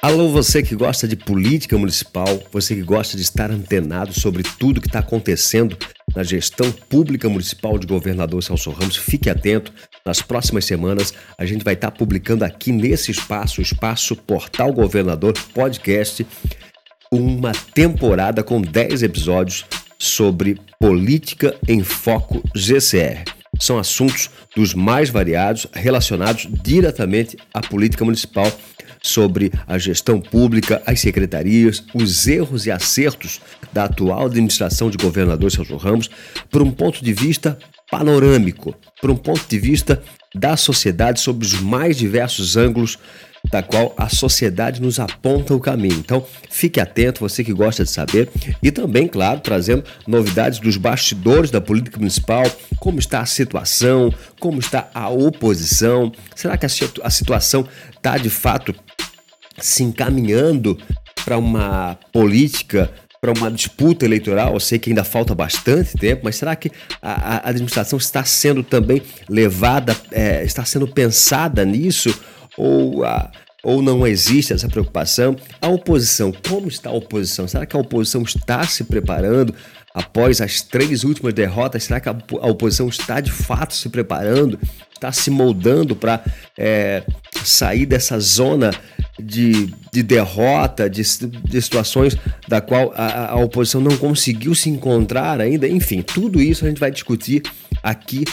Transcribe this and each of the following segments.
Alô, você que gosta de política municipal, você que gosta de estar antenado sobre tudo que está acontecendo na gestão pública municipal de governador Celso Ramos, fique atento. Nas próximas semanas, a gente vai estar tá publicando aqui nesse espaço, o espaço Portal Governador Podcast, uma temporada com 10 episódios sobre política em foco GCR. São assuntos dos mais variados relacionados diretamente à política municipal sobre a gestão pública, as secretarias, os erros e acertos da atual administração de governador Sérgio Ramos, por um ponto de vista panorâmico, por um ponto de vista da sociedade sobre os mais diversos ângulos da qual a sociedade nos aponta o caminho. Então, fique atento, você que gosta de saber, e também, claro, trazendo novidades dos bastidores da política municipal, como está a situação, como está a oposição, será que a, situação está de fato se encaminhando para uma política, para uma disputa eleitoral. Eu sei que ainda falta bastante tempo, mas será que a, a administração está sendo também levada, é, está sendo pensada nisso? Ou, a, ou não existe essa preocupação? A oposição, como está a oposição? Será que a oposição está se preparando após as três últimas derrotas? Será que a, oposição está de fato se preparando? Está se moldando para é, sair dessa zona de, de derrota, de, de, situações da qual a, a oposição não conseguiu se encontrar ainda. Enfim, tudo isso a gente vai discutir aqui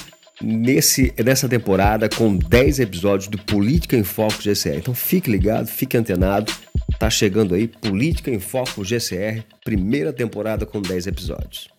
nesse, nessa temporada com 10 episódios do Política em Foco GCR. Então fique ligado, fique antenado. Tá chegando aí Política em Foco GCR, primeira temporada com 10 episódios.